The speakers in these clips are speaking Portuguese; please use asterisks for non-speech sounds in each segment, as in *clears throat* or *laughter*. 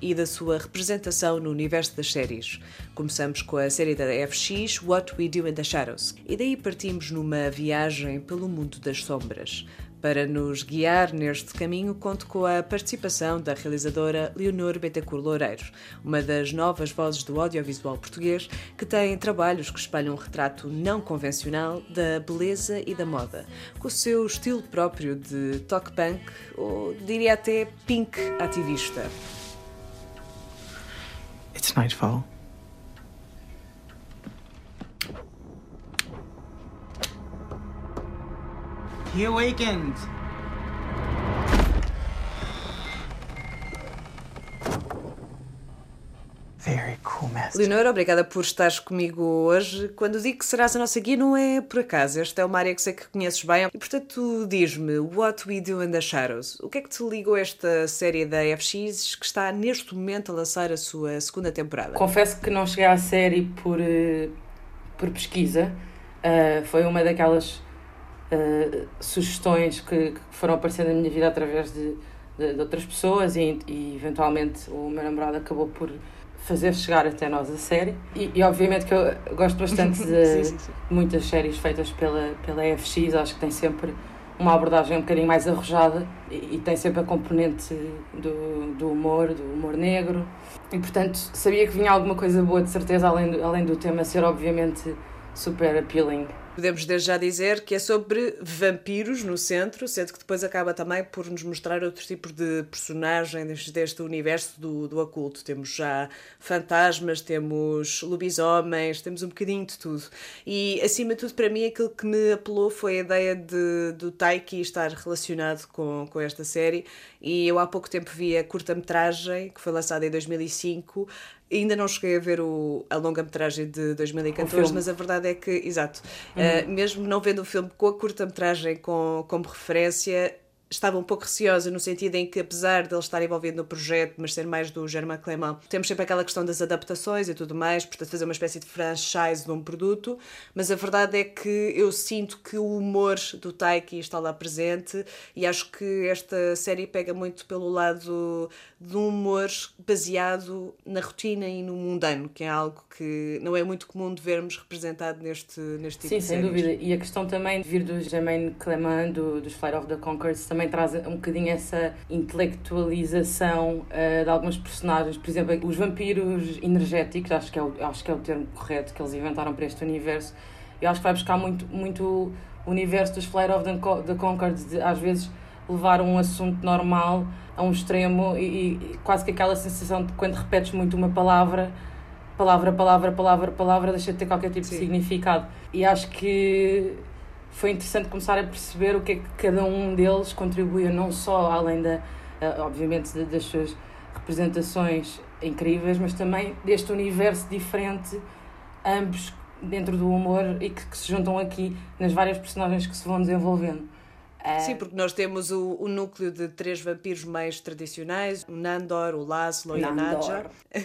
e da sua representação no universo das séries. Começamos com a série da FX What We Do in the Shadows e daí partimos numa viagem pelo mundo das sombras. Para nos guiar neste caminho, conto com a participação da realizadora Leonor Betacur Loureiro, uma das novas vozes do audiovisual português que tem trabalhos que espalham um retrato não convencional da beleza e da moda, com o seu estilo próprio de talk punk ou diria até pink ativista. It's nightfall. He awakened. Very cool, Master. Leonor, obrigada por estares comigo hoje. Quando digo que serás a nossa guia, não é por acaso. Esta é uma área que sei que conheces bem. E portanto, diz-me, What We Do in the Shadows. O que é que te ligou a esta série da FX que está neste momento a lançar a sua segunda temporada? Confesso que não cheguei à série por, eh, por pesquisa. Uh, foi uma daquelas uh, sugestões que, que foram aparecendo na minha vida através de, de, de outras pessoas e, e eventualmente o meu namorado acabou por fazer chegar até nós a série. E, e obviamente que eu gosto bastante *laughs* de Sim, sim, sim. muitas séries feitas pela, pela FX, acho que tem sempre uma abordagem um bocadinho mais arrojada e, e tem sempre a componente do, do humor, do humor negro. E portanto sabia que vinha alguma coisa boa, de certeza, além do, além do tema ser obviamente super appealing. Podemos desde já dizer que é sobre vampiros no centro, sendo que depois acaba também por nos mostrar outros tipos de personagens deste universo do, do oculto. Temos já fantasmas, temos lobisomens, temos um bocadinho de tudo. E acima de tudo, para mim, aquilo que me apelou foi a ideia de, do Taiki estar relacionado com, com esta série. E eu há pouco tempo vi a curta-metragem, que foi lançada em 2005. Ainda não cheguei a ver o, a longa-metragem de O 2014, filme. mas a verdade é que, exato, uh, mesmo não vendo o filme com a curta-metragem com, como referência, estava um pouco receosa no sentido em que, apesar de ele estar envolvido no projeto, mas ser mais do Germain Clément, temos sempre aquela questão das adaptações e tudo mais, portanto, fazer uma espécie de franchise de um produto. Mas a verdade é que eu sinto que o humor do Taiki está lá presente e acho que esta série pega muito pelo lado de um humor baseado na rotina e no mundano, que é algo que não é muito comum de vermos representado neste, neste tipo Sim, de sem séries. dúvida. E a questão também de vir do Germain Clement, do, dos Flight of the Conchords, também traz um bocadinho essa intelectualização uh, de alguns personagens. Por exemplo, os vampiros energéticos, acho que, é o, acho que é o termo correto que eles inventaram para este universo. Eu acho que vai buscar muito, muito o universo dos Flight of the, Co- the Conchords, de às vezes levar um assunto normal a um extremo e, e quase que aquela sensação de quando repetes muito uma palavra palavra, palavra, palavra, palavra, deixa de ter qualquer tipo Sim. de significado. E acho que foi interessante começar a perceber o que é que cada um deles contribuía, não só além da, eh, obviamente, das suas representações incríveis, mas também deste universo diferente, ambos dentro do humor e que, que se juntam aqui nas várias personagens que se vão desenvolvendo. Eh, Sim, porque nós temos o, o núcleo de três vampiros mais tradicionais, o Nandor, o Laszlo e a Nadja. *laughs*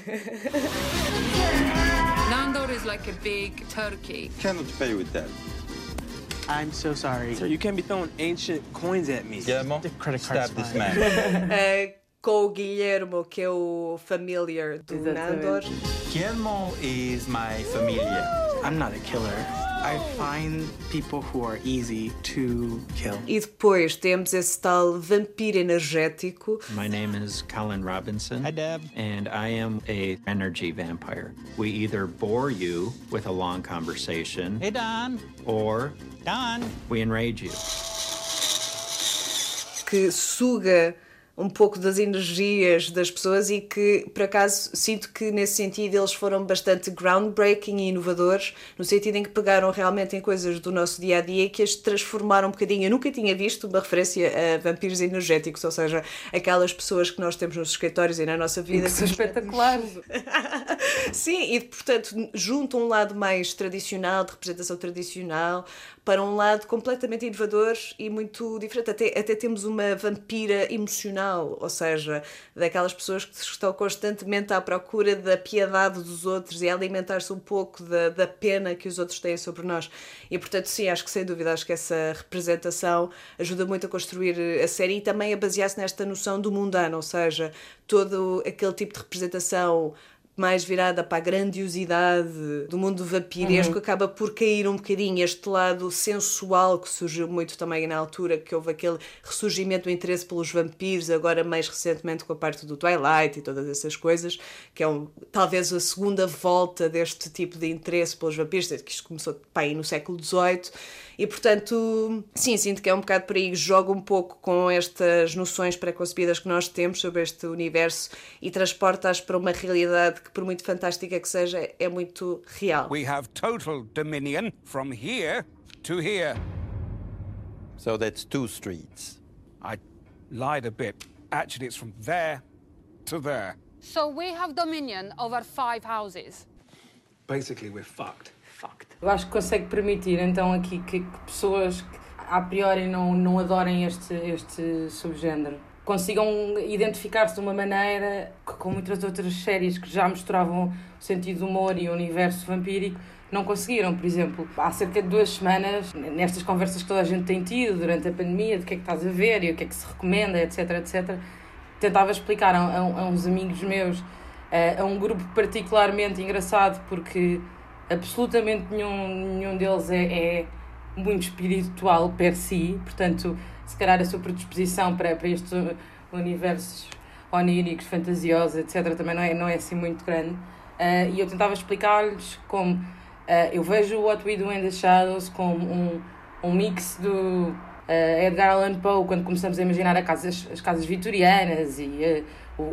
Nandor is like a big turkey. Cannot pay with that. I'm so sorry. Sir, you can't be throwing ancient coins at me. Guillermo, The credit card's stab this man. Eh, *laughs* com o Guilhermo, que é o familiar do Exatamente. Nandor. Guillermo is my familia. I'm not a killer. I find people who are easy to kill. E depois temos esse tal vampiro energético. My name is Colin Robinson. Hi, Deb. And I am a energy vampire. We either bore you with a long conversation Hey, Don. or Don. we enrage you. que suga um pouco das energias das pessoas e que, por acaso, sinto que nesse sentido eles foram bastante groundbreaking e inovadores, no sentido em que pegaram realmente em coisas do nosso dia a dia que as transformaram um bocadinho. Eu nunca tinha visto uma referência a vampiros energéticos, ou seja, aquelas pessoas que nós temos nos escritórios e na nossa vida. E que são espetaculares. *laughs* Sim, e portanto juntam um lado mais tradicional, de representação tradicional, para um lado completamente inovador e muito diferente. Até, até temos uma vampira emocional, ou seja, daquelas pessoas que estão constantemente à procura da piedade dos outros e a alimentar-se um pouco da, da pena que os outros têm sobre nós. E portanto, sim, acho que sem dúvida, acho que essa representação ajuda muito a construir a série e também a basear-se nesta noção do mundano, ou seja, todo aquele tipo de representação mais virada para a grandiosidade do mundo vampiresco, uhum. acaba por cair um bocadinho este lado sensual que surgiu muito também na altura, que houve aquele ressurgimento do interesse pelos vampiros, agora mais recentemente com a parte do Twilight e todas essas coisas, que é um, talvez a segunda volta deste tipo de interesse pelos vampiros, que isto começou pá, aí no século XVIII, e portanto, sim, sinto que é um bocado por aí joga um pouco com estas noções preconcebidas que nós temos sobre este universo e transporta-as para uma realidade que, por muito fantástica que seja, é muito real. We have total dominion from here to here. So that's two streets. I lied a bit. Actually, it's from there to there. So we have dominion over five houses. Basically, we're fucked. Eu acho que consegue permitir então aqui que, que pessoas que a priori não, não adorem este, este subgénero consigam identificar-se de uma maneira que, com muitas outras séries que já misturavam o sentido do humor e o universo vampírico não conseguiram. Por exemplo, há cerca de duas semanas, nestas conversas que toda a gente tem tido durante a pandemia, de que é que estás a ver e o que é que se recomenda, etc, etc, tentava explicar a, a, a uns amigos meus, a, a um grupo particularmente engraçado, porque absolutamente nenhum, nenhum deles é, é muito espiritual per si, portanto, se calhar a sua predisposição para, para estes universos oníricos, fantasiosos, etc., também não é, não é assim muito grande. Uh, e eu tentava explicar-lhes como uh, eu vejo What We Do in the Shadows como um, um mix do uh, Edgar Allan Poe, quando começamos a imaginar a as, as casas vitorianas e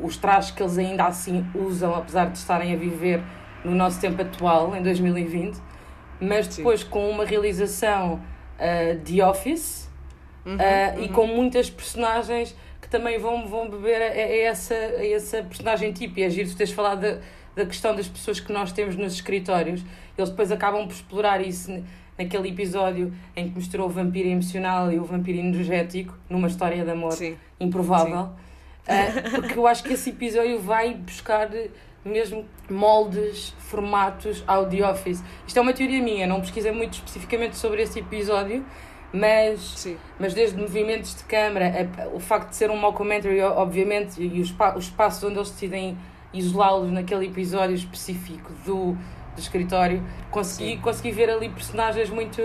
os trajes que eles ainda assim usam, apesar de estarem a viver no nosso tempo atual, em 2020, mas depois Sim. com uma realização de Office uhum, uh, uhum. e com muitas personagens que também vão, vão beber a, a essa, a essa personagem tipo. E é giro tu teres falado da, da questão das pessoas que nós temos nos escritórios, eles depois acabam por explorar isso naquele episódio em que misturou o vampiro emocional e o vampiro energético numa história de amor Sim. improvável. Uh, porque eu acho que esse episódio vai buscar mesmo moldes, formatos ao The Office. Isto é uma teoria minha, não pesquisei muito especificamente sobre esse episódio, mas, Sim. mas desde movimentos de câmara, o facto de ser um mockumentary, obviamente, e os, os espaços onde eles decidem isolá-los naquele episódio específico do, do escritório, consegui, consegui ver ali personagens muito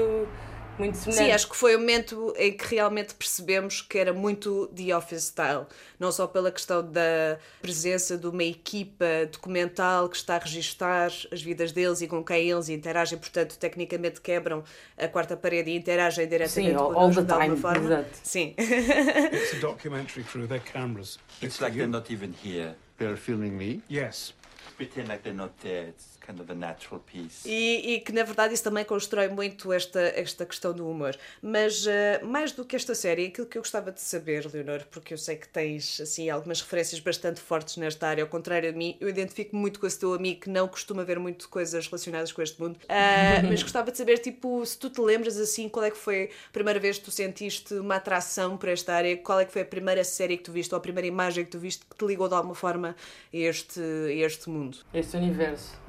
muito semelhante. Sim, acho que foi o momento em que realmente percebemos que era muito The Office Style. Não só pela questão da presença de uma equipa documental que está a registar as vidas deles e com quem eles interagem, portanto, tecnicamente quebram a quarta parede e interagem diretamente Sim, all, all the time. Forma. Exato. Sim. It's a documentary through their cameras. It's, It's like they're not even here. They're filming me? Yes. Pretend like they're not there. It's kind of a natural piece. E, e, que na verdade isso também constrói muito esta, esta questão do humor. Mas uh, mais do que esta série, aquilo que eu gostava de saber, Leonor, porque eu sei que tens assim algumas referências bastante fortes nesta área, ao contrário de mim, eu identifico muito com esse teu amigo que não costuma ver muito coisas relacionadas com este mundo. Uh, *laughs* mas gostava de saber, tipo, se tu te lembras assim, qual é que foi a primeira vez que tu sentiste uma atração por esta área? Qual é que foi a primeira série que tu viste ou a primeira imagem que tu viste que te ligou de alguma forma a este, a este mundo? Este universo.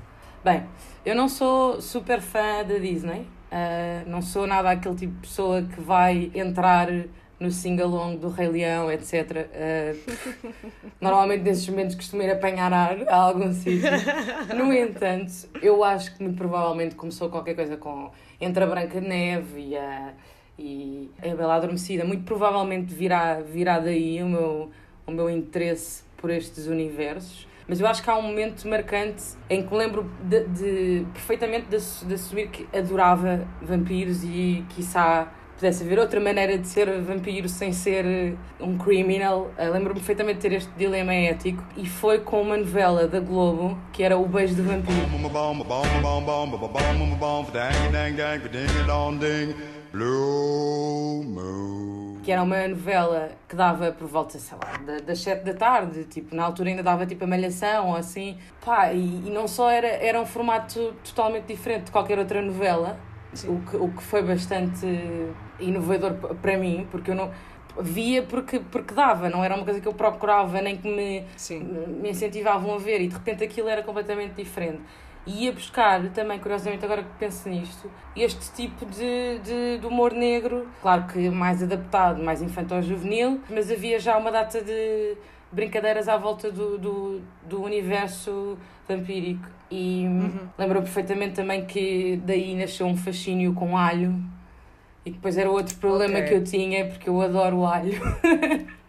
Bem, eu não sou super fã da Disney, uh, não sou nada aquele tipo de pessoa que vai entrar no sing-along do Rei Leão, etc. Uh, ah, normalmente nesses momentos costumo ir apanhar ar a algum sítio. No entanto, eu acho que muito provavelmente começou qualquer coisa com entre a Branca de Neve e a, e a Bela Adormecida. Muito provavelmente virá, virá daí o meu, o meu interesse por estes universos. Mas eu acho que há um momento marcante em que lembro de, de perfeitamente de, de assumir que adorava vampiros e, quiçá, pudesse haver outra maneira de ser vampiro sem ser eh, um criminal. Uh, Lembro-me perfeitamente de ter este dilema ético e foi com uma novela da Globo que era O Beijo do Vampiro. Que era uma novela que dava por volta, sei lá, das 7 da tarde, tipo, na altura ainda dava tipo a malhação ou assim. Pá, e, e não só era, era um formato totalmente diferente de qualquer outra novela, o que, o que foi bastante inovador para mim, porque eu não via porque, porque dava, não era uma coisa que eu procurava nem que me, me incentivavam a ver e de repente aquilo era completamente diferente. E ia buscar também, curiosamente, agora que penso nisto, este tipo de, de, de humor negro, claro que mais adaptado, mais infantil-juvenil, mas havia já uma data de brincadeiras à volta do, do, do universo vampírico. E uhum. lembro perfeitamente também que daí nasceu um fascínio com alho. E depois era outro problema okay. que eu tinha, porque eu adoro alho. *laughs*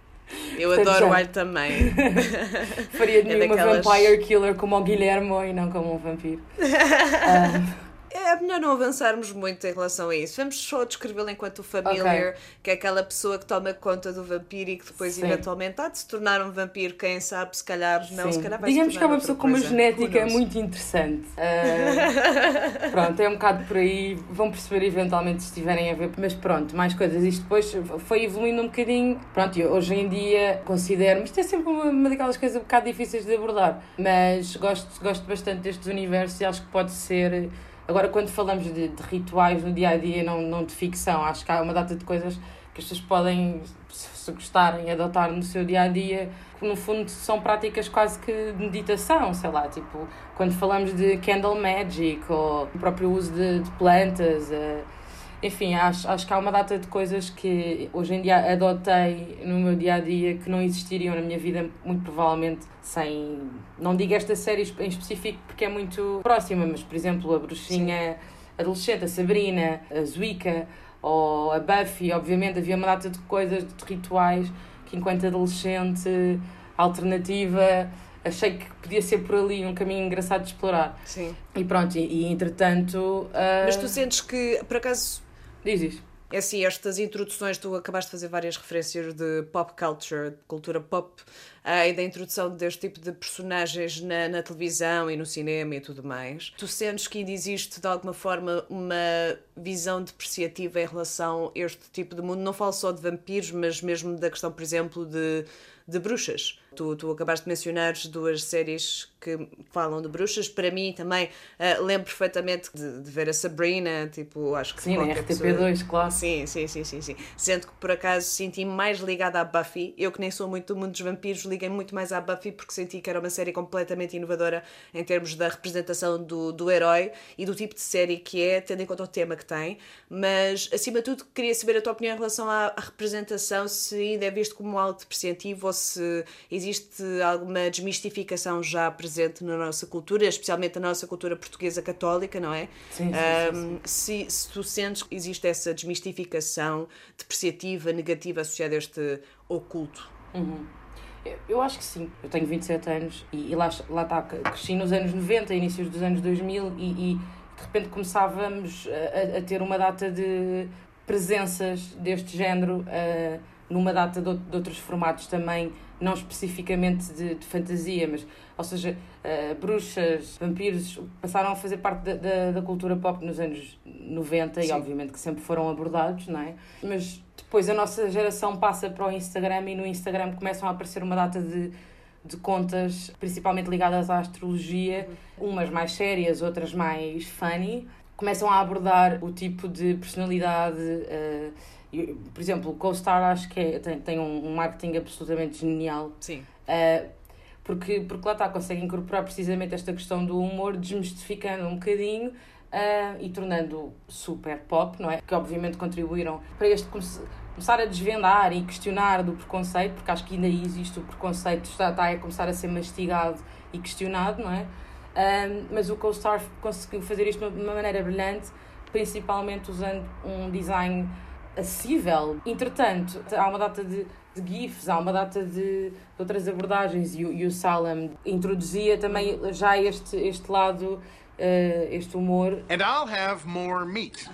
Eu adoro o alho também. *laughs* Faria de é mim daquelas... uma vampire killer como o Guilhermo e não como um vampiro. um, *laughs* é melhor não avançarmos muito em relação a isso. Vamos só descrevê-lo enquanto familiar, okay. que é aquela pessoa que toma conta do vampiro e que depois Sim. eventualmente há de se tornar um vampiro, quem sabe, se calhar não, Sim. se calhar vai Digamos que é uma pessoa com uma genética muito interessante. Uh, *laughs* pronto, é um bocado por aí, vão perceber eventualmente se estiverem a ver, mas pronto, mais coisas. Isto depois foi evoluindo um bocadinho. Pronto, hoje em dia considero, isto é sempre uma, uma daquelas coisas um bocado difíceis de abordar, mas gosto, gosto bastante destes universos e acho que pode ser Agora, quando falamos de, de, rituais no dia a dia, não, não de ficção, acho que há uma data de coisas que as pessoas podem, se gostarem, adotar no seu dia a dia, que no fundo são práticas quase que de meditação, sei lá, tipo, quando falamos de candle magic ou o próprio uso de, de plantas. Uh, enfim, acho, acho que há uma data de coisas que hoje em dia adotei no meu dia a dia que não existiriam na minha vida, muito provavelmente sem. Não digo esta série em específico porque é muito próxima, mas por exemplo, a Bruxinha Sim. Adolescente, a Sabrina, a Zuika ou a Buffy, obviamente havia uma data de coisas, de rituais que enquanto adolescente alternativa achei que podia ser por ali um caminho engraçado de explorar. Sim. E pronto, e, e entretanto. Uh... Mas tu sentes que, por acaso, Diz isso. É assim, estas introduções, tu acabaste de fazer várias referências de pop culture, de cultura pop, uh, e da introdução deste tipo de personagens na, na, televisão e no cinema e tudo mais. Tu sentes que ainda existe, de alguma forma, uma visão depreciativa em relação a este tipo de mundo? Não falo só de vampiros, mas mesmo da questão, por exemplo, de, de bruxas. Tu, tu acabaste de mencionar duas séries que falam de bruxas. Para mim também uh, lembro perfeitamente de, de, ver a Sabrina, tipo, acho que sim, na RTP2, pessoa... claro. Sim, sim, sim, sim, sim. Sendo que por acaso senti-me mais ligada à Buffy. Eu que nem sou muito do mundo dos vampiros, liguei muito mais à Buffy porque senti que era uma série completamente inovadora em termos da representação do, do herói e do tipo de série que é, tendo em conta o tema que tem. Mas, acima de tudo, queria saber a tua opinião em relação à, à representação, se ainda é visto como algo depreciativo ou se existe alguma desmistificação já presente na nossa cultura, especialmente na nossa cultura portuguesa católica, não é? Sim, sim, um, sim, se, se tu sentes que existe essa desmistificação depreciativa, negativa associada a este oculto. Uhum. Eu acho que sim. Eu tenho 27 anos e, e lá, lá está, cresci nos anos 90, inícios dos anos 2000 e, e de repente começávamos a, a, ter uma data de presenças deste género uh, numa data de, de outros formatos também não especificamente de, de fantasia, mas, ou seja, uh, bruxas, vampiros passaram a fazer parte da, da, da cultura pop nos anos 90 Sim. e, obviamente, que sempre foram abordados, não é? Mas depois a nossa geração passa para o Instagram e no Instagram começam a aparecer uma data de, de contas, principalmente ligadas à astrologia, umas mais sérias, outras mais funny, começam a abordar o tipo de personalidade. Uh, por exemplo, o CoStar acho que é, tem, tem um, marketing absolutamente genial. Sim. Uh, porque, porque lá está, consegue incorporar precisamente esta questão do humor, desmistificando um bocadinho uh, e tornando super pop, não é? Que obviamente contribuíram para este começar a desvendar e questionar do preconceito, porque acho que ainda existe o preconceito, está, está a começar a ser mastigado e questionado, não é? Uh, mas o CoStar conseguiu fazer isto de uma maneira brilhante, principalmente usando um design acessível. Entretanto, há uma data de, de GIFs, há uma data de, de outras abordagens e, e, o Salem introduzia também já este, este lado, uh, este humor. And I'll have more meat.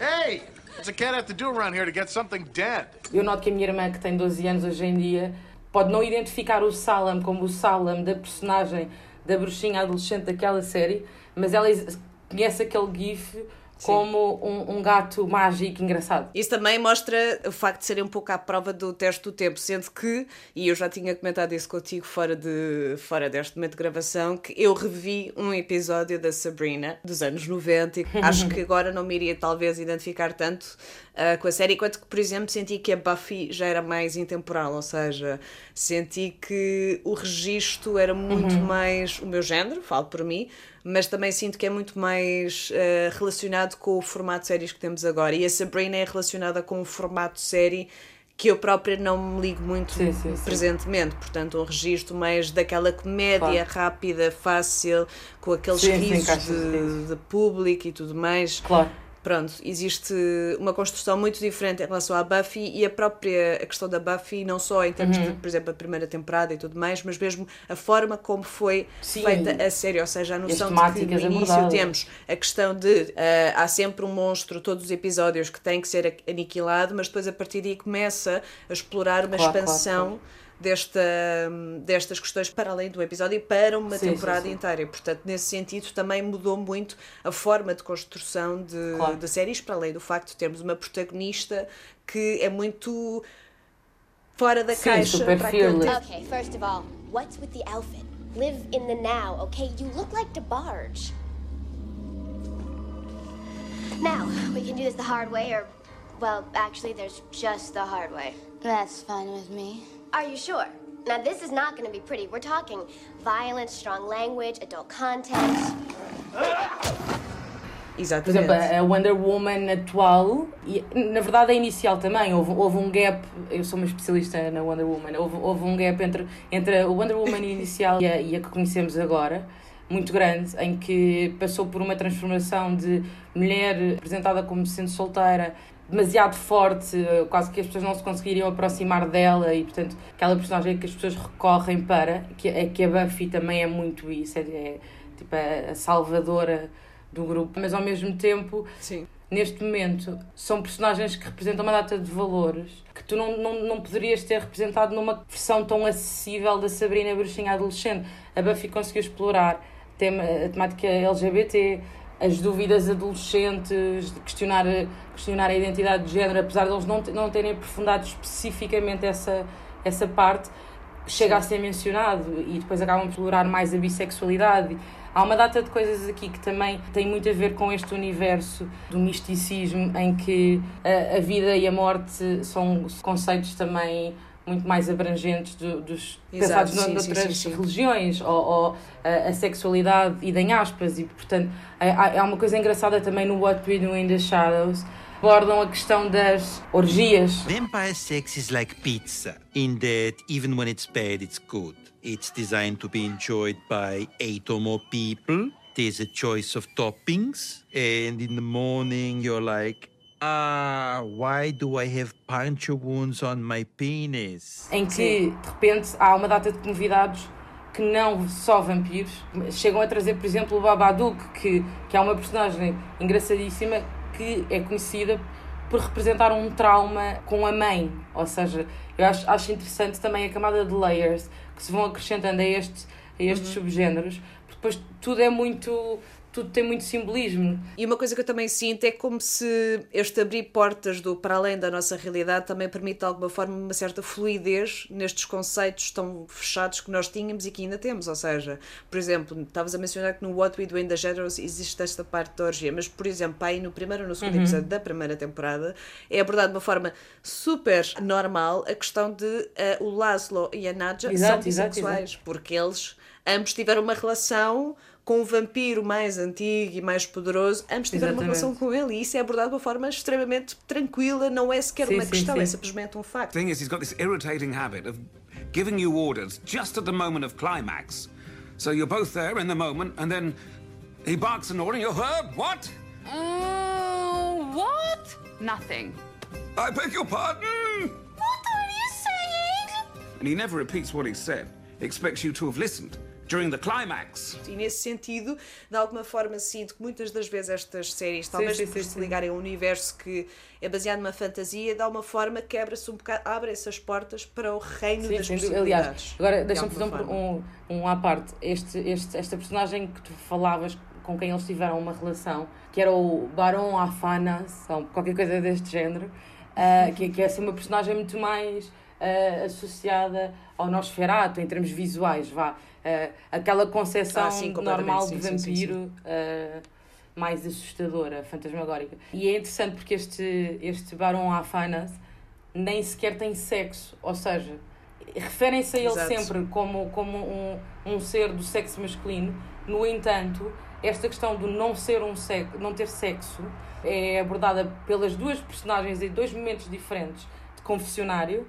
Hey! What's a cat have to do around here to get something dead? Eu noto que a minha irmã, que tem 12 anos hoje em dia, pode não identificar o Salam como o Salam da personagem da bruxinha adolescente daquela série, mas ela conhece aquele gif como um, um, gato mágico engraçado. Isso também mostra o facto de serem um pouco à prova do teste do tempo, sendo que, e eu já tinha comentado isso contigo fora, de, fora deste momento de gravação, que eu revi um episódio da Sabrina dos anos 90 e *laughs* acho que agora não me iria talvez identificar tanto uh, com a série, enquanto que, por exemplo, senti que a Buffy já era mais intemporal, ou seja, senti que o registro era muito uhum. mais o meu género, falo por mim, mas também sinto que é muito mais uh, relacionado com o formato de séries que temos agora. E a Sabrina é relacionada com o formato série que eu própria não me ligo muito sim, sim, presentemente. Sim. Portanto, um registro mais daquela comédia claro. rápida, fácil, com aqueles risos de, de público e tudo mais. Claro pronto, existe uma construção muito diferente em relação à Buffy e a própria a questão da Buffy, não só em termos uhum. de, por exemplo, a primeira temporada e tudo mais, mas mesmo a forma como foi Sim. feita a série, ou seja, a noção de que no início temos a questão de uh, há sempre um monstro, todos os episódios que tem que ser aniquilado, mas depois a partir daí começa a explorar uma claro, expansão. Claro, claro desta, destas questões para além do episódio e para uma sim, temporada sim, sim. inteira. E, portanto, nesse sentido, também mudou muito a forma de construção de, claro. de séries, para além do facto de termos uma protagonista que é muito fora da caixa para aquele Okay, first of all, what's with the outfit? Live in the now, okay? You look like DeBarge. Now, we can do this the hard way, or, well, actually, there's just the hard way. That's fine with me. Are you sure? Now, this is not going to be pretty. We're talking violence, strong language, adult content. Exatamente. Por exemplo, a Wonder Woman atual, e na verdade a inicial também, houve, houve um gap, eu sou uma especialista na Wonder Woman, houve, houve um gap entre, entre a Wonder Woman inicial e a, e a que conhecemos agora, muito grande, em que passou por uma transformação de mulher apresentada como sendo solteira demasiado forte, quase que as pessoas não se conseguiriam aproximar dela e, portanto, aquela personagem que as pessoas recorrem para, que, é, que a Buffy também é muito isso, é, é tipo a, a, salvadora do grupo, mas ao mesmo tempo, Sim. neste momento, são personagens que representam uma data de valores que tu não, não, não poderias ter representado numa versão tão acessível da Sabrina Bruxinha adolescente. A Buffy conseguiu explorar tema, a temática LGBT, as dúvidas adolescentes, de questionar, questionar a identidade de género, apesar de eles não, não terem aprofundado especificamente essa, essa parte, chega Sim. a ser mencionado e depois acabam por explorar mais a bissexualidade. Há uma data de coisas aqui que também tem muito a ver com este universo do misticismo, em que a, a vida e a morte são conceitos também muito mais abrangentes do, dos Exato, pensados sim, noutras sim, sim, religiões, ou, ou a, a, sexualidade, e em aspas, e portanto há, há uma coisa engraçada também no What We Do in the Shadows, abordam a questão das orgias. Vampire sex is like pizza, in that even when it's bad, it's good. It's designed to be enjoyed by eight or more people. There's a choice of toppings, and in the morning you're like, Ah, why do I have puncture wounds on my penis? Em que, de repente, há uma data de convidados que não só vampiros, chegam a trazer, por exemplo, o Babadook, que, que é uma personagem engraçadíssima que é conhecida por representar um trauma com a mãe. Ou seja, eu acho, acho interessante também a camada de layers que se vão acrescentando a, este, a estes uhum. subgéneros, porque depois tudo é muito tudo tem muito simbolismo. E uma coisa que eu também sinto é como se este abrir portas do para além da nossa realidade também permite de alguma forma uma certa fluidez nestes conceitos tão fechados que nós tínhamos e que ainda temos. Ou seja, por exemplo, estavas a mencionar que no What We Do in the Shadows existe esta parte da orgia, mas por exemplo, aí no primeiro ou no segundo uhum. episódio da primeira temporada é abordado de uma forma super normal a questão de uh, o Laszlo e a Nadja exato, são bissexuais, porque eles ambos tiveram uma relação com o vampiro mais antigo e mais poderoso, ambos tiveram uma relação com ele e isso é abordado de uma forma extremamente tranquila, não é sequer sim, uma sim, questão, sim. é simplesmente um facto. The thing is, he's got this irritating habit of giving you orders just at the moment of climax. So you're both there in the moment and then he barks an order and you're, uh, what? Uh, what? Nothing. I beg your pardon? What are you saying? And he never repeats what he said. He expects you to have listened. During the climax. E nesse sentido, de alguma forma, sinto que muitas das vezes estas séries, talvez sim, por sim, se sim. ligarem a um universo que é baseado numa fantasia, de alguma forma quebra-se um bocado, abre-se as portas para o reino Sim, das possibilidades. Aliás, agora de deixa-me fazer um, um, um à parte. Este, este, esta personagem que tu falavas com quem eles tiveram uma relação, que era o Barão Afanas, ou qualquer coisa deste género, ah, que, que é assim, uma personagem muito mais ah, associada ao Nosferatu em termos visuais, vá. Ah, aquela concepção Ah, sim, normal sim, de vampiro ah, mais assustadora, fantasmagórica. E é interessante porque este, este Barão Afanas nem sequer tem sexo, ou seja, referem-se a ele Exato. sempre como, como um, um ser do sexo masculino. No entanto, esta questão do não ser um sexo, não ter sexo é abordada pelas duas personagens em dois momentos diferentes de confessionário,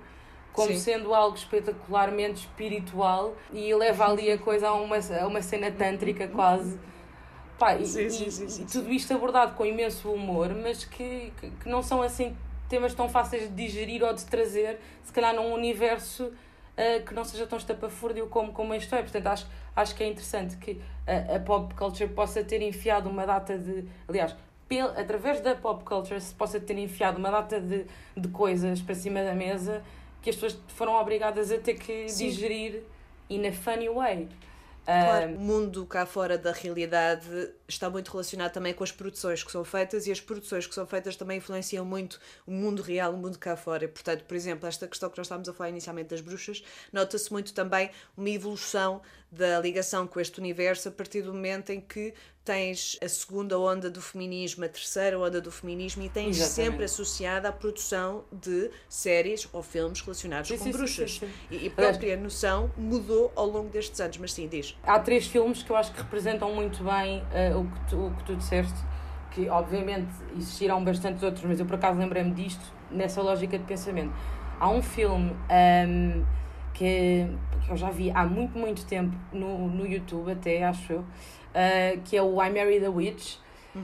como Sim. sendo algo espetacularmente espiritual e leva ali a coisa a uma, a uma cena tântrica quase. Pá, e, Sim, sim, sim, e tudo isto abordado com imenso humor, mas que, que, que não são assim temas tão fáceis de digerir ou de trazer, se calhar num universo ah, que não seja tão estapafúrdio como, como isto é. Portanto, acho, acho que é interessante que a, a pop culture possa ter enfiado uma data de. Aliás, pel, através da pop culture se possa ter enfiado uma data de, de coisas para cima da mesa que as pessoas foram obrigadas a ter que Sim. digerir in a funny way. Claro, Ah, o mundo cá fora da realidade está muito relacionado também com as produções que são feitas e as produções que são feitas também influenciam muito o mundo real, o mundo cá fora. E, portanto, por exemplo, esta questão que nós estávamos a falar inicialmente das bruxas, nota-se muito também uma evolução da ligação com este universo a partir do momento em que tens a segunda onda do feminismo, a terceira onda do feminismo e tens Exatamente. sempre associada a produção de séries ou filmes relacionados Sim, com sim, bruxas. sim. E, e a própria noção mudou ao longo destes anos, mas sim, diz. há três filmes que eu acho que representam muito bem eh, o, que tu, o que tu disseste, que obviamente existirão bastantes outros, mas eu por acaso lembrei-me disto nessa lógica de pensamento. Há um filme ahm, que, que eu já vi há muito, muito tempo no, no YouTube, até acho eu, ah, que é o I Married a Witch.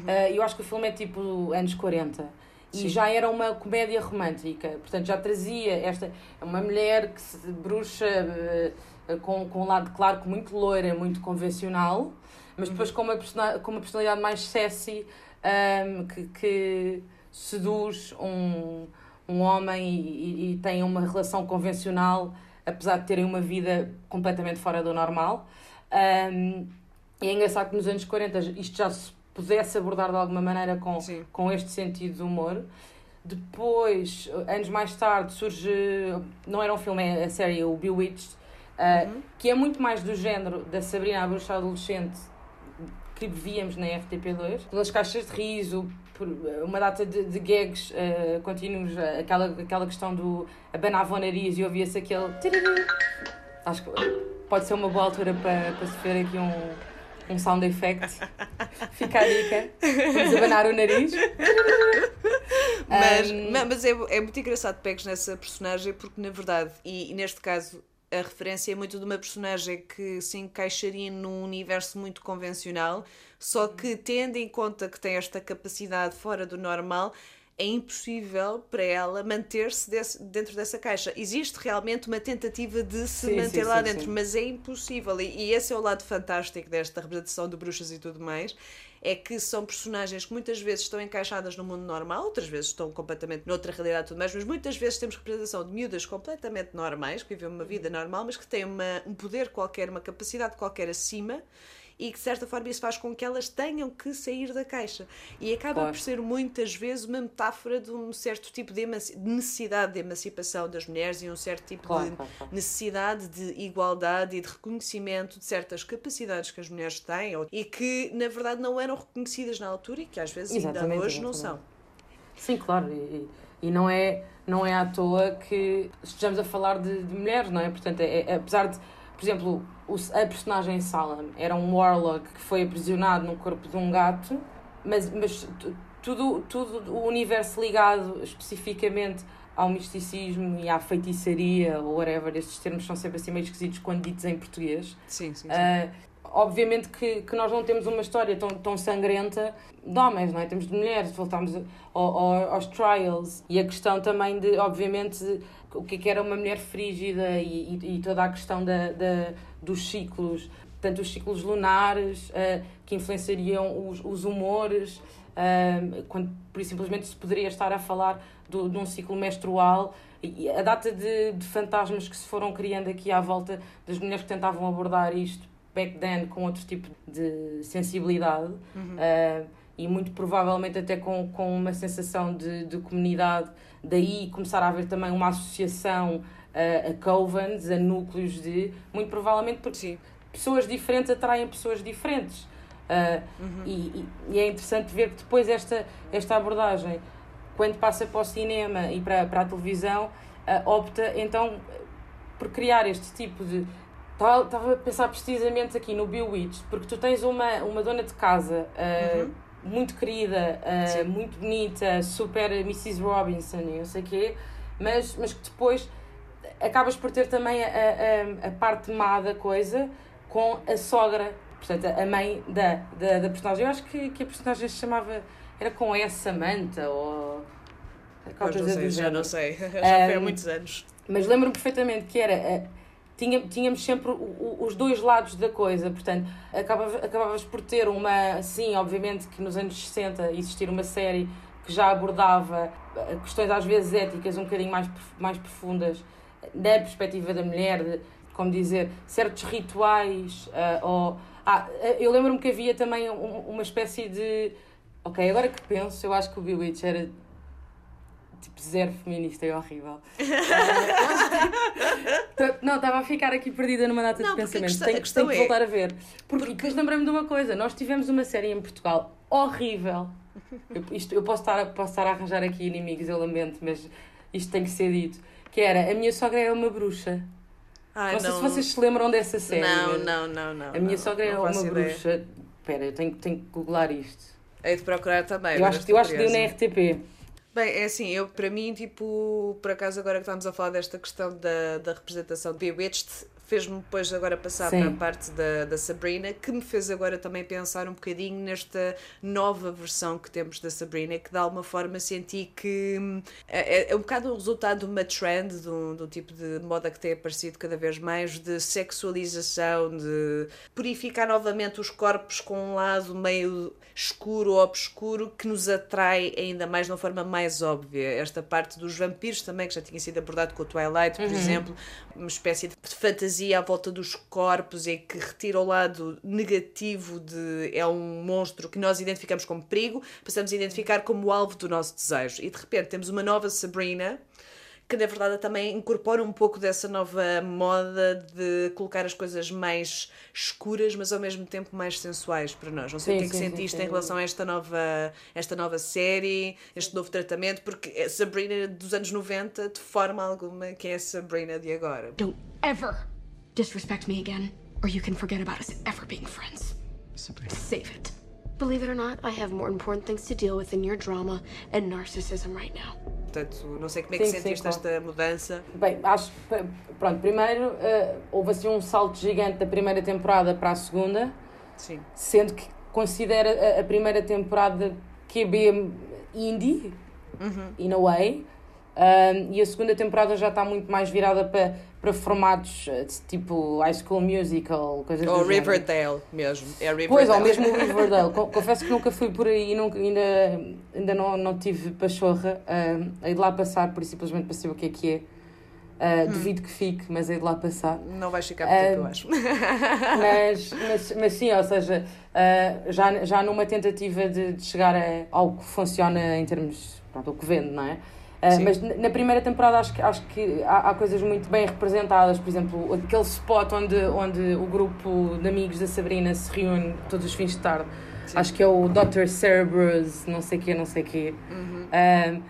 Ah, eu acho que o filme é tipo anos 40. E Sim. já era uma comédia romântica, portanto já trazia esta. Uma mulher que se bruxa eh, com, com um lado, claro, que muito loira, muito convencional, mas depois com uma, persona- com uma personalidade mais sexy ahm, que, que seduz um, um homem e, e- e tem uma relação convencional, apesar de terem uma vida completamente fora do normal. Ahm, e é engraçado que nos anos 40 isto já se pudesse abordar de alguma maneira com, com este sentido de humor. Depois, anos mais tarde, surge. Não era um filme, é a série, o Bewitched, uh, que é muito mais do género da Sabrina a Bruxa Adolescente que víamos na RTP2. Pelas caixas de riso, por uma data de, de gags uh, contínuos, uh, aquela, aquela questão do abanava o nariz e ouvia-se aquele. Acho que pode ser uma boa altura para, para se ver aqui um, um sound effect. *laughs* Fica a dica. Vamos abanar o nariz. Mas, Um, ma- mas é, é muito engraçado pegues nessa personagem porque, na verdade, e, e neste caso a referência é muito de uma personagem que se encaixaria num universo muito convencional, só que tendo em conta que tem esta capacidade fora do normal, é impossível para ela manter-se dentro dessa caixa. Existe realmente uma tentativa de se Sim, manter sim, lá sim, dentro, mas é impossível. E, e esse é o lado fantástico desta representação de bruxas e tudo mais. É que são personagens que muitas vezes estão encaixadas no mundo normal, outras vezes estão completamente noutra realidade tudo mais, mas muitas vezes temos representação de miúdas completamente normais, que vivem uma vida normal, mas que têm uma, um poder qualquer, uma capacidade qualquer acima e que de certa forma isso faz com que elas tenham que sair da caixa. E acaba Claro. por ser muitas vezes uma metáfora de um certo tipo de necessidade de emancipação das mulheres e um certo tipo Claro, de claro, necessidade de igualdade e de reconhecimento de certas capacidades que as mulheres têm e que na verdade não eram reconhecidas na altura e que às vezes ainda Exatamente, hoje não exatamente. são. Sim, claro. E, e não, é, não é à toa que estejamos a falar de, de mulheres, não é? Portanto, é, é- apesar de, por exemplo, o, a personagem Salem era um warlock que foi aprisionado no corpo de um gato, mas, mas tu- tudo, tudo o universo ligado especificamente ao misticismo e à feitiçaria ou whatever, estes termos são sempre assim meio esquisitos quando ditos em português. Sim, sim, sim. Ah, obviamente que, que nós não temos uma história tão, tão sangrenta de homens, não é? Temos de mulheres, voltamos ao, ao- aos trials e a questão também de, obviamente, o que é que era uma mulher frígida e, e, e toda a questão da, da, dos ciclos. portanto, os ciclos lunares, uh, que influenciariam os, os humores, uh, quando por simplesmente se poderia estar a falar do, de um ciclo menstrual. E a data de, de fantasmas que se foram criando aqui à volta das mulheres que tentavam abordar isto back then com outro tipo de sensibilidade. Uhum. Uh, e muito provavelmente até com, com uma sensação de, de comunidade, daí começar a haver também uma associação uh, a covens, a núcleos de, muito provavelmente porque Sim. pessoas diferentes atraem pessoas diferentes. Uh, uhum. e, e, é interessante ver que depois esta, esta abordagem, quando passa para o cinema e para, para a televisão, uh, opta então por criar este tipo de. Estava a pensar precisamente aqui no Bewitched, porque tu tens uma, uma dona de casa uh, uhum muito querida, uh, muito bonita, super Mrs. Robinson e não sei o quê, mas, mas que depois acabas por ter também a, a, a parte má da coisa com a sogra, portanto, a mãe da, da, da personagem. Eu acho que, que a personagem se chamava. Era com S Samantha ou. Pois não sei, já não sei, *laughs* já foi há muitos anos. Mas lembro-me perfeitamente que era tinha, tínhamos sempre os dois lados da coisa, portanto, acabavas, acabavas por ter uma, sim, obviamente que nos anos 60 existir uma série que já abordava eh, questões às vezes éticas um bocadinho mais, mais profundas da perspectiva da mulher, de, como dizer, certos rituais, uh, ou... Ah, eh, eu lembro-me que havia também um, uma espécie de... Ok, agora que penso, eu acho que o Bewitch era tipo zero feminista, é horrível. *laughs* não, estava a ficar aqui perdida numa data não, de pensamento. Tenho, tenho que é... voltar a ver. Porque, porque... depois lembrei-me de uma coisa: nós tivemos uma série em Portugal horrível. Eu, isto, eu posso, estar, posso estar a arranjar aqui inimigos, eu lamento, mas isto tem que ser dito. Que era A Minha Sogra era uma bruxa. Ai, não, sei se vocês se lembram dessa série. Não, não, não, não. A minha não, sogra é uma bruxa. Espera, eu tenho, tenho que googlar isto. Hei de procurar também. Eu acho, eu acho que deu na RTP. Bem, é assim, eu para mim, tipo, por acaso agora que estamos a falar desta questão da, da representação de Bewitched, fez-me depois agora passar Sim. para a parte da, da Sabrina, que me fez agora também pensar um bocadinho nesta nova versão que temos da Sabrina, que de alguma forma senti que hum, é, é, é um bocado o resultado de uma trend, de um, de um tipo de moda que tem aparecido cada vez mais, de sexualização, de purificar novamente os corpos com um lado meio escuro ou obscuro que nos atrai ainda mais de uma forma mais óbvia. Esta parte dos vampiros também, que já tinha sido abordado com o Twilight, por uhum. exemplo, uma espécie de fantasia à volta dos corpos e que retira o lado negativo de é um monstro que nós identificamos como perigo, passamos a identificar como alvo do nosso desejo. E de repente temos uma nova Sabrina que na verdade também incorpora um pouco dessa nova moda de colocar as coisas mais escuras, mas ao mesmo tempo mais sensuais para nós. Não sei sim, o que é que sim, sentiste sim, em relação a esta nova, esta nova série, este novo tratamento, porque Sabrina dos anos 90, de forma alguma, que é a Sabrina de agora. Don't ever disrespect me again, or you can forget about us ever being friends. Sabrina. Save it. Believe it or not, I have more important things to deal with than your drama and narcissism right now. Portanto, não sei como é que sim, sentiste sim, esta mudança. Bem, acho pronto, primeiro uh, houve assim um salto gigante da primeira temporada para a segunda. Sim. Sendo que considera a, a primeira temporada QB indie, uhum. in a way. Um, e a segunda temporada já está muito mais virada para, para formatos eh, tipo High School Musical, coisas Ou Riverdale mesmo. É Riverdale. Pois, ou mesmo Riverdale. Confesso que nunca fui por aí, nunca, ainda, ainda não, não tive pachorra. Uh, hei de lá passar, por simplesmente para saber o que é que é. Uh, hum. Duvido que fique, mas hei de lá passar. Não vais ficar muito tempo, eu acho. *laughs* mas, mas, mas sim, ou seja, uh, já, já numa tentativa de, de chegar a algo que funciona em termos. Pronto, o que vende, não é? Uh, mas na primeira temporada acho que, acho que há, há, coisas muito bem representadas, por exemplo, aquele spot onde, onde o grupo de amigos da Sabrina se reúne todos os fins de tarde. Sim. Acho que é o Dr. Cerberus, não sei o quê, não sei o quê. Uhum. Uh,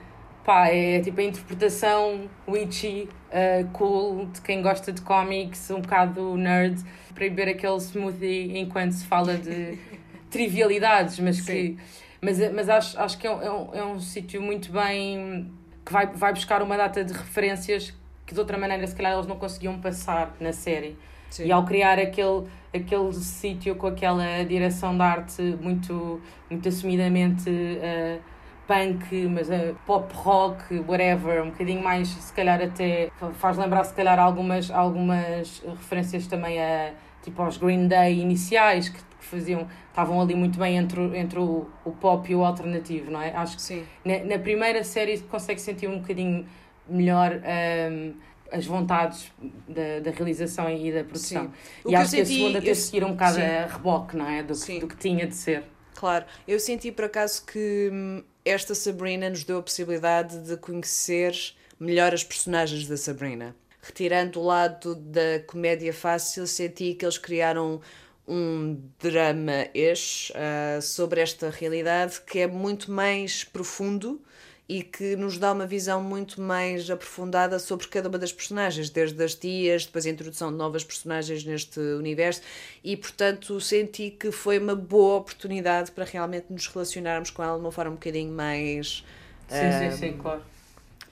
pá, é tipo a interpretação witchy, uh, cool, de quem gosta de cómics, um bocado nerd, para beber aquele smoothie enquanto se fala de *laughs* trivialidades, mas Sim. que. Mas, mas acho, acho que é um, é um, é um sítio muito bem que vai, vai buscar uma data de referências que de outra maneira se calhar eles não conseguiam passar na série. Sim. E ao criar aquele, aquele sítio com aquela direção de arte muito, muito assumidamente uh, punk, mas uh, pop rock, whatever, um bocadinho mais, se calhar até faz lembrar se calhar algumas, algumas referências também a tipo aos Green Day iniciais, que, faziam, estavam ali muito bem entre, o- entre o, o pop e o alternativo, não é? Acho que Sim. Na, na primeira série consegue sentir um bocadinho melhor hum, as vontades da, da realização e da produção. Sim. O E que eu acho que a senti- segunda teve de seguir um bocado sim. a reboque, não é? Do, que- do que tinha de ser. Claro, eu senti por acaso que hum, esta Sabrina nos deu a possibilidade de conhecer melhor as personagens da Sabrina. Retirando o lado da comédia fácil, senti que eles criaram um drama-ish ah, sobre esta realidade que é muito mais profundo e que nos dá uma visão muito mais aprofundada sobre cada uma das personagens, desde as tias, depois a introdução de novas personagens neste universo, e portanto senti que foi uma boa oportunidade para realmente nos relacionarmos com ela de uma forma um bocadinho mais. Sim, ah, sim, sim, claro.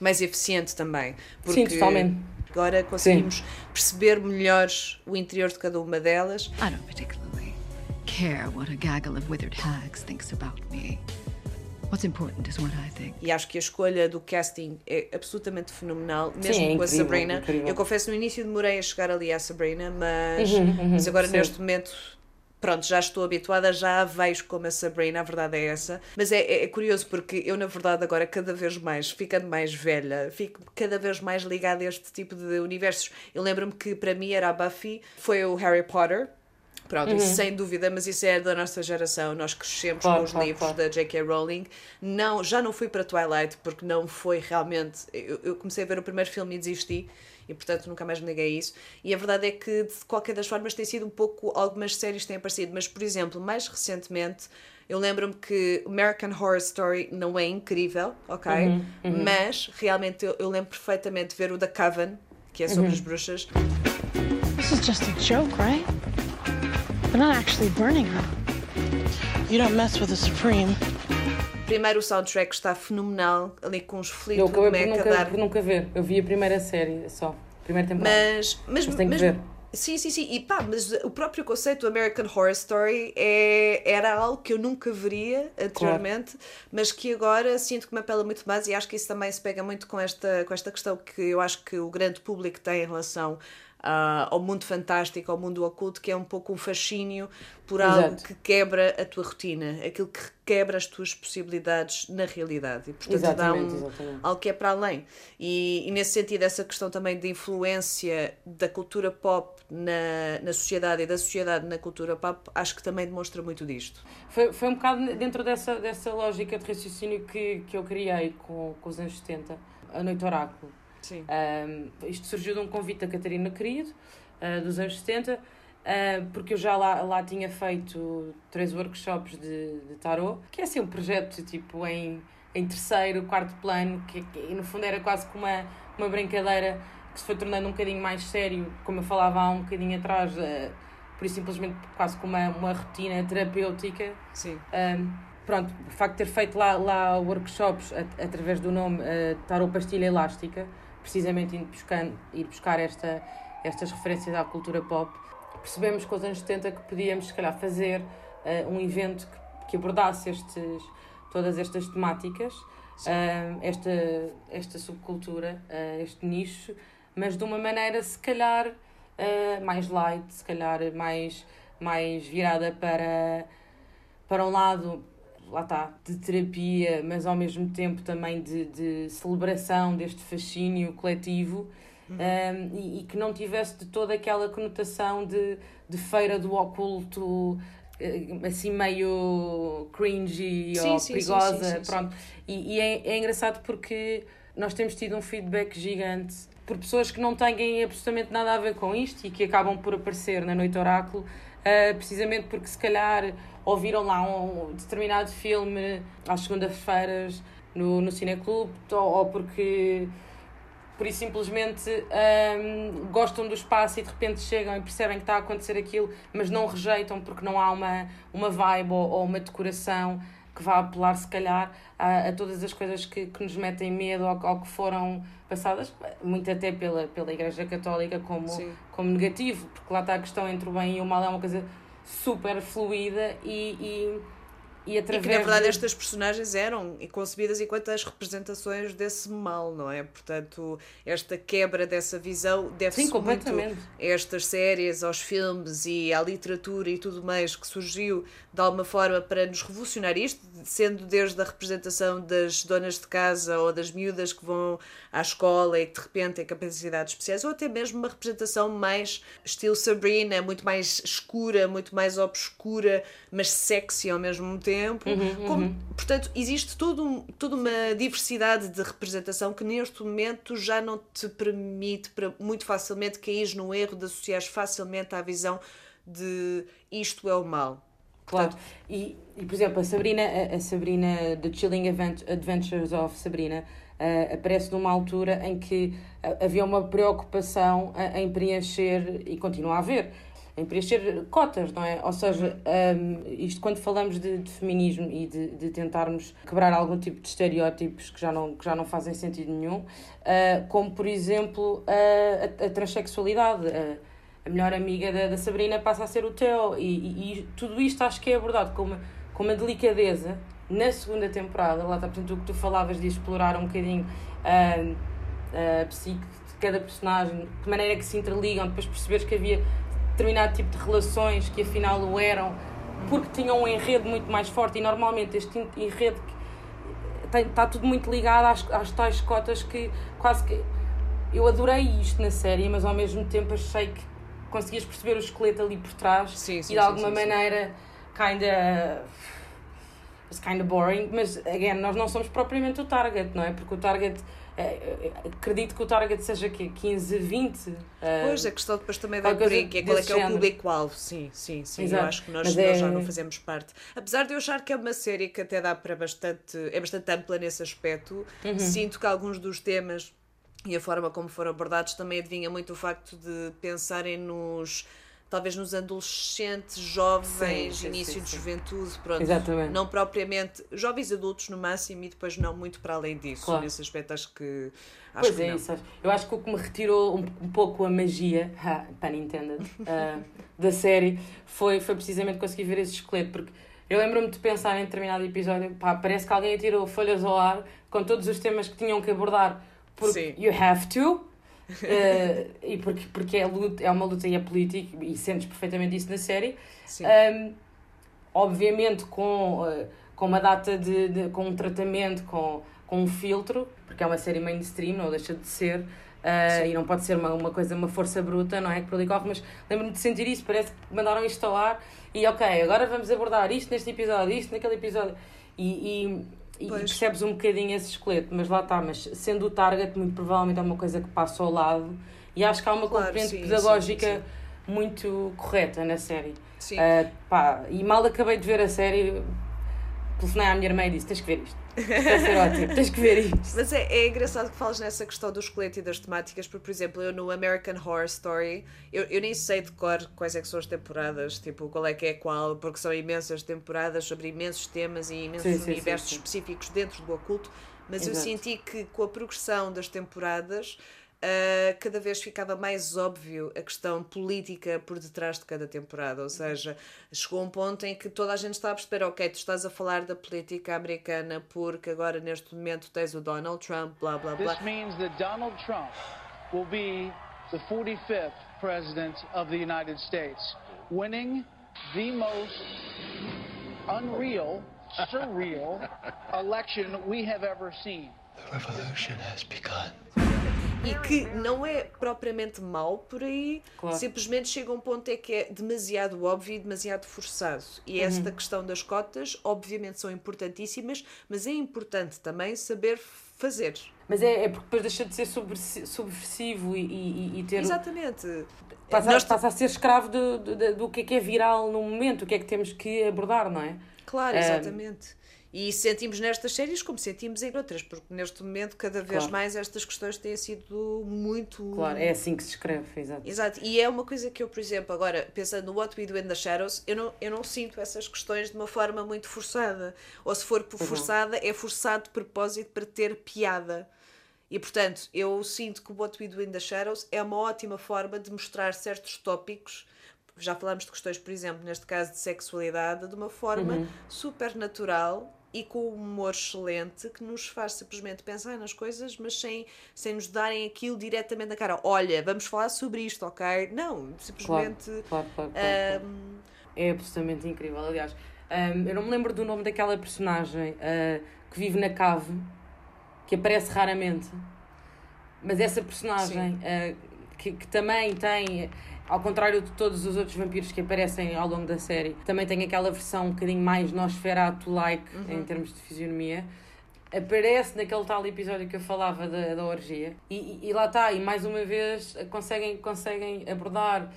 Mais eficiente também. Sim, totalmente. Agora conseguimos perceber melhor o interior de cada uma delas. I don't particularly care what a gaggle of withered hags thinks about me. What's important is what I think. E acho que a escolha do casting é absolutamente fenomenal, mesmo Sim, é com a incrível, Sabrina. incrível. Eu confesso, no início demorei a chegar ali à Sabrina, mas, Uhum, uhum, mas agora sim. neste momento. Pronto, já estou habituada, já a vejo como a Sabrina, a verdade é essa. Mas é, é- é curioso porque eu, na verdade, agora cada vez mais, ficando mais velha, fico cada vez mais ligada a este tipo de universos. Eu lembro-me que para mim era a Buffy, foi o Harry Potter. Pronto, Uhum. isso sem dúvida, mas isso é da nossa geração. Nós crescemos Claro, com os claro, livros claro. da J.K. Rowling. Não, já não fui para Twilight porque não foi realmente. Eu, eu comecei a ver o primeiro filme e desisti. E portanto nunca mais me neguei a isso. E a verdade é que, de qualquer das formas, tem sido um pouco. Algumas séries têm aparecido, mas por exemplo, mais recentemente, eu lembro-me que American Horror Story não é incrível, ok? Uhum, uhum. Mas realmente eu, eu lembro perfeitamente de ver o da Coven, que é sobre Uhum. as bruxas. This is just a joke, right? They're not actually burning her. You don't mess with the Supreme. Primeiro, o soundtrack está fenomenal, ali com os Eu Fleetwood acabei por nunca, dar por nunca ver. Eu vi a primeira série só. Primeira temporada. Mas, mas, Mas tenho que ver. Sim, sim, sim. E pá, mas o próprio conceito do American Horror Story é, era algo que eu nunca veria anteriormente, mas que agora sinto que me apela muito mais e acho que isso também se pega muito com esta, com esta questão que eu acho que o grande público tem em relação ah, ao mundo fantástico, ao mundo oculto, que é um pouco um fascínio por algo Exato. que quebra a tua rotina, aquilo que quebra as tuas possibilidades na realidade. E portanto dá Exatamente, um, exatamente. algo que é para além. E, e nesse sentido, essa questão também de influência da cultura pop na, na sociedade e da sociedade na cultura pop, acho que também demonstra muito disto. Foi, foi um bocado dentro dessa, dessa lógica de raciocínio que, que eu criei com, com os anos 70, a Noite Oráculo. Sim. Um, isto surgiu de um convite da Catarina Querido, uh, dos anos 70, uh, porque eu já lá, lá tinha feito três workshops de, de tarot, que é assim um projeto tipo em, em terceiro, quarto plano, que, que no fundo era quase como uma, uma brincadeira que se foi tornando um bocadinho mais sério, como eu falava há um bocadinho atrás, uh, por isso simplesmente quase como uma, uma rotina terapêutica. Sim. Um, pronto, o facto de ter feito lá, lá workshops at- através do nome uh, Tarot Pastilha Elástica, precisamente ir, buscando, ir buscar esta, estas referências à cultura pop, percebemos com os anos 70 que podíamos, se calhar, fazer uh, um evento que, que abordasse estes, todas estas temáticas, uh, esta, esta subcultura, uh, este nicho, mas de uma maneira, se calhar, mais light, se calhar mais, mais virada para, para um lado lá está, de terapia, mas ao mesmo tempo também de, de celebração deste fascínio coletivo um, e, e que não tivesse de toda aquela conotação de, de feira do oculto eh, assim meio cringy Sim, ou sim, perigosa sim, sim, sim. pronto e, e é, é engraçado porque nós temos tido um feedback gigante por pessoas que não têm absolutamente nada a ver com isto e que acabam por aparecer na Noite Oráculo Uh, precisamente porque se calhar ouviram lá um determinado filme às segundas-feiras no, no Cineclube ou, ou porque por isso simplesmente um, gostam do espaço e de repente chegam e percebem que está a acontecer aquilo, mas não rejeitam porque não há uma, uma vibe ou, ou uma decoração que vá apelar se calhar a, a todas as coisas que, que nos metem medo ou, ou que foram passadas, muito até pela, pela Igreja Católica como, Sim. como negativo, porque lá está a questão entre o bem e o mal é uma coisa super fluida e, e, E, e que na verdade de... estas personagens eram concebidas enquanto as representações desse mal, não é? Portanto, esta quebra dessa visão deve-se muito a estas séries, aos filmes e à literatura e tudo mais que surgiu de alguma forma para nos revolucionar isto, sendo desde a representação das donas de casa ou das miúdas que vão à escola e que de repente têm capacidades especiais, ou até mesmo uma representação mais estilo Sabrina, muito mais escura, muito mais obscura, mas sexy ao mesmo tempo. Uhum, Como, uhum. Portanto, existe todo um, toda uma diversidade de representação que neste momento já não te permite para muito facilmente cair no erro de associar facilmente à visão de isto é o mal. Claro. Portanto, e, e, por exemplo, a Sabrina, a, a Sabrina, The Chilling Adventures of Sabrina, uh, aparece numa altura em que uh, havia uma preocupação uh, em preencher, e continua a haver, em preencher cotas, não é? Ou seja, um, isto quando falamos de, de feminismo e de, de, tentarmos quebrar algum tipo de estereótipos que já não, que já não fazem sentido nenhum, uh, como por exemplo a, a, transexualidade. A, melhor amiga da, da Sabrina passa a ser o Theo, e, e, e, tudo isto acho que é abordado com uma, com uma delicadeza na segunda temporada. Lá está, portanto, o que tu falavas de explorar um bocadinho uh, a psique de cada personagem, de maneira que se interligam, depois perceberes que havia determinado tipo de relações que afinal o eram porque tinham um enredo muito mais forte e normalmente este enredo tem, está tudo muito ligado às, às tais cotas que quase que eu adorei isto na série mas ao mesmo tempo achei que conseguias perceber o esqueleto ali por trás sim, sim, e de alguma sim, maneira kinda it's kinda boring mas again nós não somos propriamente o target não é? Porque o target acredito que o target seja que 15, 20. Uh, pois, a questão depois também vai por aí, que é qual é que é o público-alvo. Sim, sim, sim. Exato. Eu acho que nós, é... nós, já não fazemos parte. Apesar de eu achar que é uma série que até dá para bastante. é bastante ampla nesse aspecto, uhum. sinto que alguns dos temas e a forma como foram abordados também adivinha muito o facto de pensarem nos talvez nos adolescentes, jovens, sim, início sim, sim, de juventude, pronto. Exatamente. Não propriamente jovens adultos no máximo e depois não muito para além disso. Claro. Nesse aspecto acho que. Acho pois que é, não. isso. Eu acho que o que me retirou um, um pouco a magia, *laughs* ha, pun intended, uh, *laughs* da série foi, foi precisamente conseguir ver esse esqueleto, porque eu lembro-me de pensar em determinado episódio, pá, parece que alguém atirou folhas ao ar com todos os temas que tinham que abordar, porque you have to. Uh, *laughs* e porque, porque é, luta, é uma luta e é político, e sentes perfeitamente isso na série. Um, obviamente com, uh, com uma data de, de, com um tratamento, com, com um filtro, porque é uma série mainstream, não deixa de ser. Uh, e não pode ser uma, uma coisa, uma força bruta, não é? Que por ali corre, mas lembro-me de sentir isso, parece que mandaram isto ao ar e ok, agora vamos abordar isto neste episódio, isto naquele episódio. E, e, e percebes um bocadinho esse esqueleto, mas lá está, mas sendo o target, muito provavelmente é uma coisa que passa ao lado e acho que há uma claro, componente sim, pedagógica sim, sim. muito correta na série. Sim. Uh, pá, e mal acabei de ver a série, telefonei à minha irmã e disse: Tens que ver isto. Vai ser ótimo, tens que ver isto. Mas é, é engraçado que falas nessa questão do esqueleto e das temáticas, porque, por exemplo, eu no American Horror Story, eu, eu nem sei de cor quais é que são as temporadas, tipo, qual é que é qual, porque são imensas temporadas sobre imensos temas e imensos sim, universos sim, sim, específicos dentro do oculto, mas Exato. eu senti que com a progressão das temporadas Uh, cada vez ficava mais óbvio a questão política por detrás de cada temporada. Ou seja, chegou um ponto em que toda a gente está a perceber: ok, tu estás a falar da política americana porque agora neste momento tens o Donald Trump, blá blá blá. This means that Donald Trump will be the 45th president of the United States, winning the most unreal, surreal election we have ever seen. The revolution has begun e que não é propriamente mau por aí, claro. simplesmente chega a um ponto é que é demasiado óbvio e demasiado forçado. E Uhum. esta questão das cotas, obviamente, são importantíssimas, mas é importante também saber fazer. Mas é, é porque depois deixa de ser subversivo e, e, e ter. Exatamente. Passa, Nós- passa a ser escravo do, do, do que é que é viral no momento, o que é que temos que abordar, não é? Claro, Ah, exatamente. E sentimos nestas séries como sentimos em outras, porque neste momento, cada vez Claro. mais, estas questões têm sido muito. Claro, é assim que se escreve, exato. Exato, e é uma coisa que eu, por exemplo, agora pensando no What We Do in the Shadows, eu não, eu não sinto essas questões de uma forma muito forçada. Ou se for não. forçada, é forçado de propósito para ter piada. E portanto, eu sinto que o What We Do in the Shadows é uma ótima forma de mostrar certos tópicos já falámos de questões, por exemplo, neste caso de sexualidade, de uma forma Uhum. super natural e com um humor excelente que nos faz simplesmente pensar nas coisas, mas sem, sem nos darem aquilo diretamente na cara. Olha, vamos falar sobre isto, ok? Não, simplesmente. Claro, claro, claro, claro. ahm, É absolutamente incrível. Aliás, hum, eu não me lembro do nome daquela personagem ah, que vive na cave, que aparece raramente, mas essa personagem ah, que, que também tem, ao contrário de todos os outros vampiros que aparecem ao longo da série, também tem aquela versão um bocadinho mais Nosferatu-like Uhum. em termos de fisionomia. Aparece naquele tal episódio que eu falava da, da orgia, e, e- e lá está, e mais uma vez conseguem, conseguem abordar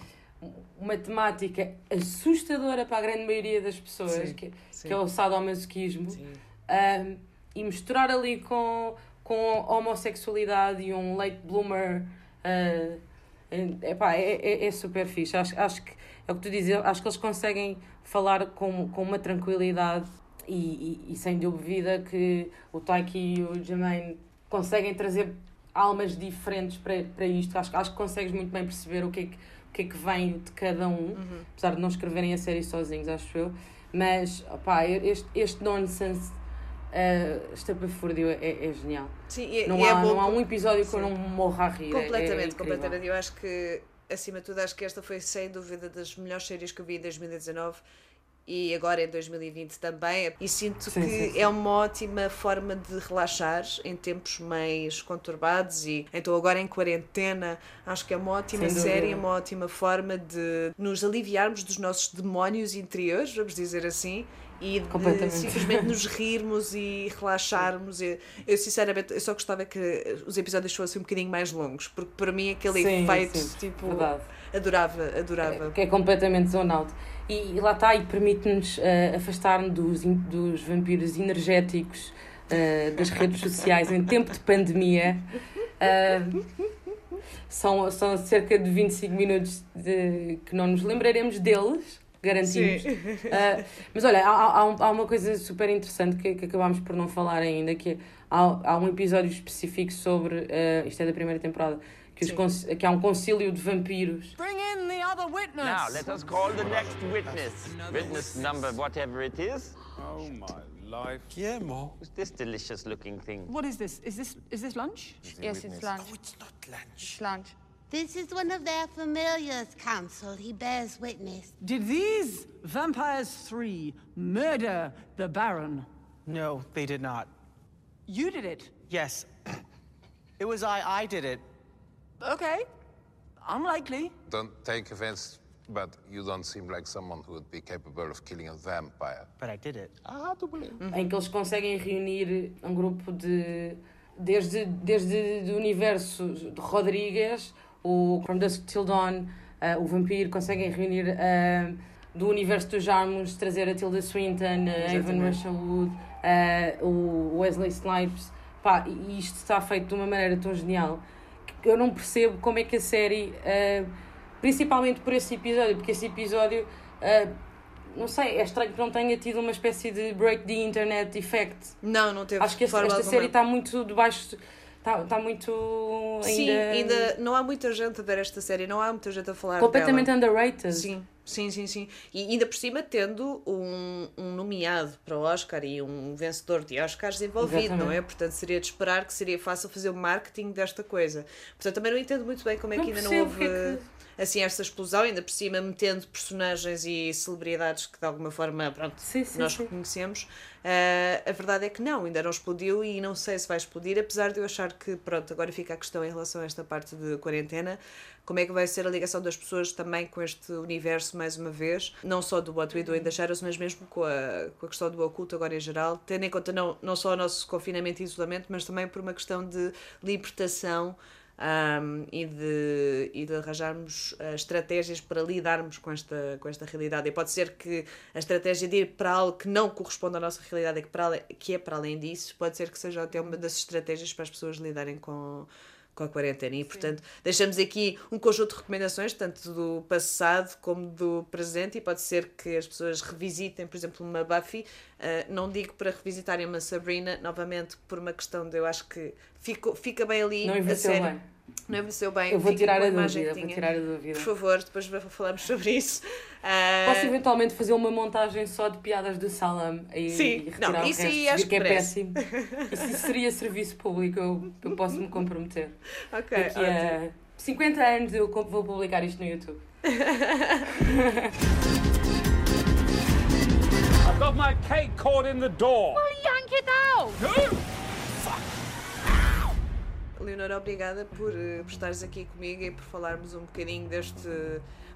uma temática assustadora para a grande maioria das pessoas, Sim, que, sim. que é o sadomasoquismo, um, e misturar ali com, com homossexualidade e um late bloomer. Uh, epá, é, é, é super fixe. Acho, acho que é o que tu dizes, acho que eles conseguem falar com, com uma tranquilidade e, e, e sem dúvida que o Taiki e o Jermaine conseguem trazer almas diferentes para, para isto. Acho, acho que consegues muito bem perceber o que é que, o que, é que vem de cada um, apesar de não escreverem a série sozinhos, acho eu. Mas, opá, este, este nonsense uh, estapafúrdio é, é genial. Sim, e- não, e é há, bom não há um episódio que eu Sim. não morra a rir. é- é Completamente, incrível. completamente. Eu acho que, acima de tudo, acho que esta foi sem dúvida das melhores séries que eu vi em 2019 e agora em 2020 também. E sinto Sim, que sim, sim. é uma ótima forma de relaxar em tempos mais conturbados e então agora em quarentena acho que é uma ótima série, uma ótima forma de nos aliviarmos dos nossos demónios interiores, vamos dizer assim. E de simplesmente nos *laughs* rirmos e relaxarmos. Eu, eu, sinceramente, eu só gostava que os episódios fossem um bocadinho mais longos, porque para mim aquele Sim, efeito, sim, tipo, verdade. adorava, adorava. que é completamente zone out. E, e lá está, e permite-nos uh, afastar-nos dos, dos vampiros energéticos uh, das redes sociais em tempo de pandemia. Uh, são, são cerca de 25 minutos de, que não nos lembraremos deles, garantimos. Uh, mas olha, há, há, há uma coisa super interessante que, que acabámos por não falar ainda, que é, há, há um episódio específico sobre, uh, isto é da primeira temporada, que, os que há um concílio de vampiros. Bring in the other witness. Now, let us call the next witness. Witness number whatever it is. Oh my life. Guillermo. Who's this delicious looking thing? What is this? Is this is this lunch? Yes, it's lunch. Oh, it's not lunch. It's lunch. This is one of their familiars, Council. He bears witness. Did these vampires three murder the Baron? No, they did not. You did it. Yes. *clears throat* It was I. I did it. Okay. Unlikely. Don't take offense, but you don't seem like someone who would be capable of killing a vampire. But I did it. Ah, tu believe. em que eles conseguem reunir um grupo de desde desde do universo de Rodrigues o From Dusk Till Dawn eh, o Vampiro conseguem reunir eh, do universo dos Jarmus trazer a Tilda Swinton a Evan Exatamente. Rachel Wood eh, o Wesley Snipes pá, e isto está feito de uma maneira tão genial que eu não percebo como é que a série eh, principalmente por esse episódio porque esse episódio eh, não sei, é estranho que não tenha tido uma espécie de break the internet effect. Não, não teve Acho que de esta, série está muito debaixo. Está, está muito. Ainda, Sim, ainda não há muita gente a ver esta série, não há muita gente a falar Completamente dela. underrated. Sim, sim, sim, sim. E ainda por cima tendo um, um nomeado para o Oscar e um vencedor de Oscars envolvido, Exatamente. não é? Portanto, seria de esperar que seria fácil fazer o marketing desta coisa. Portanto, também não entendo muito bem como é que Não ainda não houve é assim esta explosão, ainda por cima metendo personagens e celebridades que de alguma forma, pronto, sim, nós sim. reconhecemos. Ah, a verdade é que não, ainda não explodiu e não sei se vai explodir, apesar de eu achar que, pronto, agora fica a questão em relação a esta parte de quarentena, como é que vai ser a ligação das pessoas também com este universo, mais uma vez, não só do What We Do in the Shadows, mas mesmo com a, com a questão do oculto agora em geral, tendo em conta não, não só o nosso confinamento e isolamento, mas também por uma questão de libertação um, e, de, e de arranjarmos uh, estratégias para lidarmos com esta, com esta realidade. E pode ser que a estratégia de ir para algo que não corresponde à nossa realidade, que, para, que é para além disso, pode ser que seja até uma das estratégias para as pessoas lidarem com, com a quarentena. E, portanto, deixamos aqui um conjunto de recomendações, tanto do passado como do presente, e pode ser que as pessoas revisitem, por exemplo, uma Buffy. Uh, não digo para revisitarem uma Sabrina, novamente, por uma questão de eu acho que fico, fica bem ali Não a série. bem. Não envelheceu bem. Eu vou tirar a dúvida, vou tirar a dúvida. Por favor, depois falamos *laughs* sobre isso. Ah, Posso eventualmente fazer uma montagem só de piadas do Salam e, Sim. e retirar Não, o isso resto, aí acho vir que é merece. péssimo. Isso seria serviço público, eu, eu posso me comprometer. *laughs* Ok, Daqui a 50 anos eu vou publicar isto no YouTube. *laughs* I've got my cake caught in the door. yank it out! Leonora, obrigada por, eh, por estares aqui comigo e por falarmos um bocadinho deste.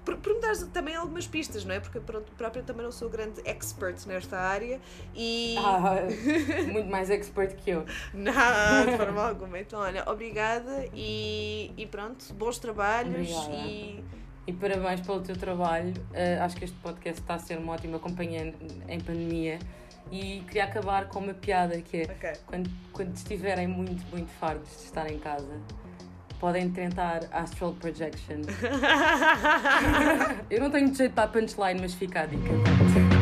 Por, por me dares também algumas pistas, não é? Porque pronto, própria também não sou grande expert nesta área e. Ah, *laughs* muito mais expert que eu. *laughs* Não, de forma alguma. Então, olha, obrigada e, e pronto, bons trabalhos Obrigada. e. E parabéns pelo teu trabalho. Uh, acho que este podcast está a ser uma ótima companhia em pandemia. E queria acabar com uma piada que é quando, quando estiverem muito, muito fartos de estar em casa, podem tentar Astral Projection. *laughs* Eu não tenho jeito para a punchline, mas fica a dica.